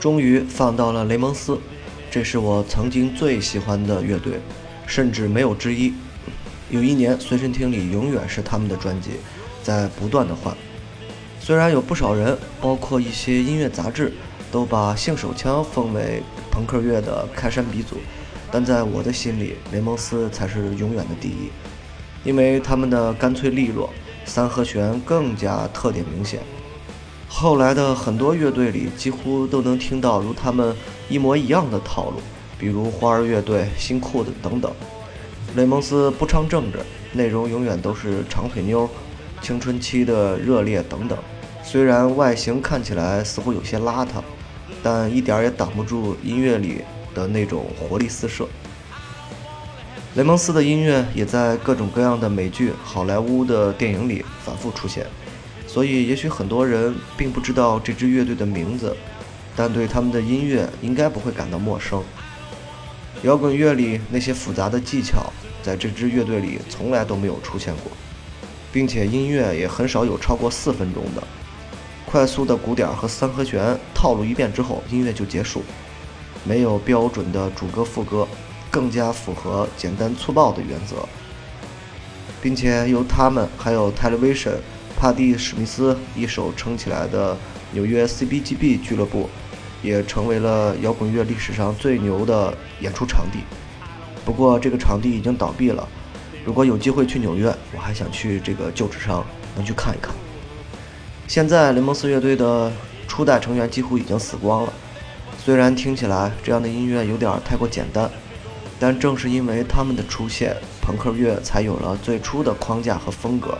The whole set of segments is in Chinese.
终于放到了雷蒙斯，这是我曾经最喜欢的乐队，甚至没有之一。有一年，随身听里永远是他们的专辑，在不断的换。虽然有不少人，包括一些音乐杂志，都把性手枪奉为朋克乐的开山鼻祖，但在我的心里，雷蒙斯才是永远的第一，因为他们的干脆利落，三和弦更加特点明显。后来的很多乐队里，几乎都能听到如他们一模一样的套路，比如花儿乐队、新裤子等等。雷蒙斯不唱政治，内容永远都是长腿妞、青春期的热烈等等。虽然外形看起来似乎有些邋遢，但一点也挡不住音乐里的那种活力四射。雷蒙斯的音乐也在各种各样的美剧、好莱坞的电影里反复出现，所以也许很多人并不知道这支乐队的名字，但对他们的音乐应该不会感到陌生。摇滚乐里那些复杂的技巧，在这支乐队里从来都没有出现过，并且音乐也很少有超过四分钟的。快速的鼓点和三和弦套路一遍之后，音乐就结束，没有标准的主歌副歌，更加符合简单粗暴的原则，并且由他们还有 Television、帕蒂·史密斯一手撑起来的纽约 CBGB 俱乐部。也成为了摇滚乐历史上最牛的演出场地。不过，这个场地已经倒闭了。如果有机会去纽约，我还想去这个旧址上能去看一看。现在，雷蒙斯乐队的初代成员几乎已经死光了。虽然听起来这样的音乐有点太过简单，但正是因为他们的出现，朋克乐才有了最初的框架和风格，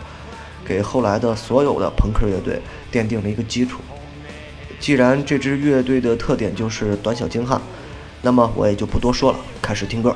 给后来的所有的朋克乐队奠定了一个基础。既然这支乐队的特点就是短小精悍，那么我也就不多说了，开始听歌。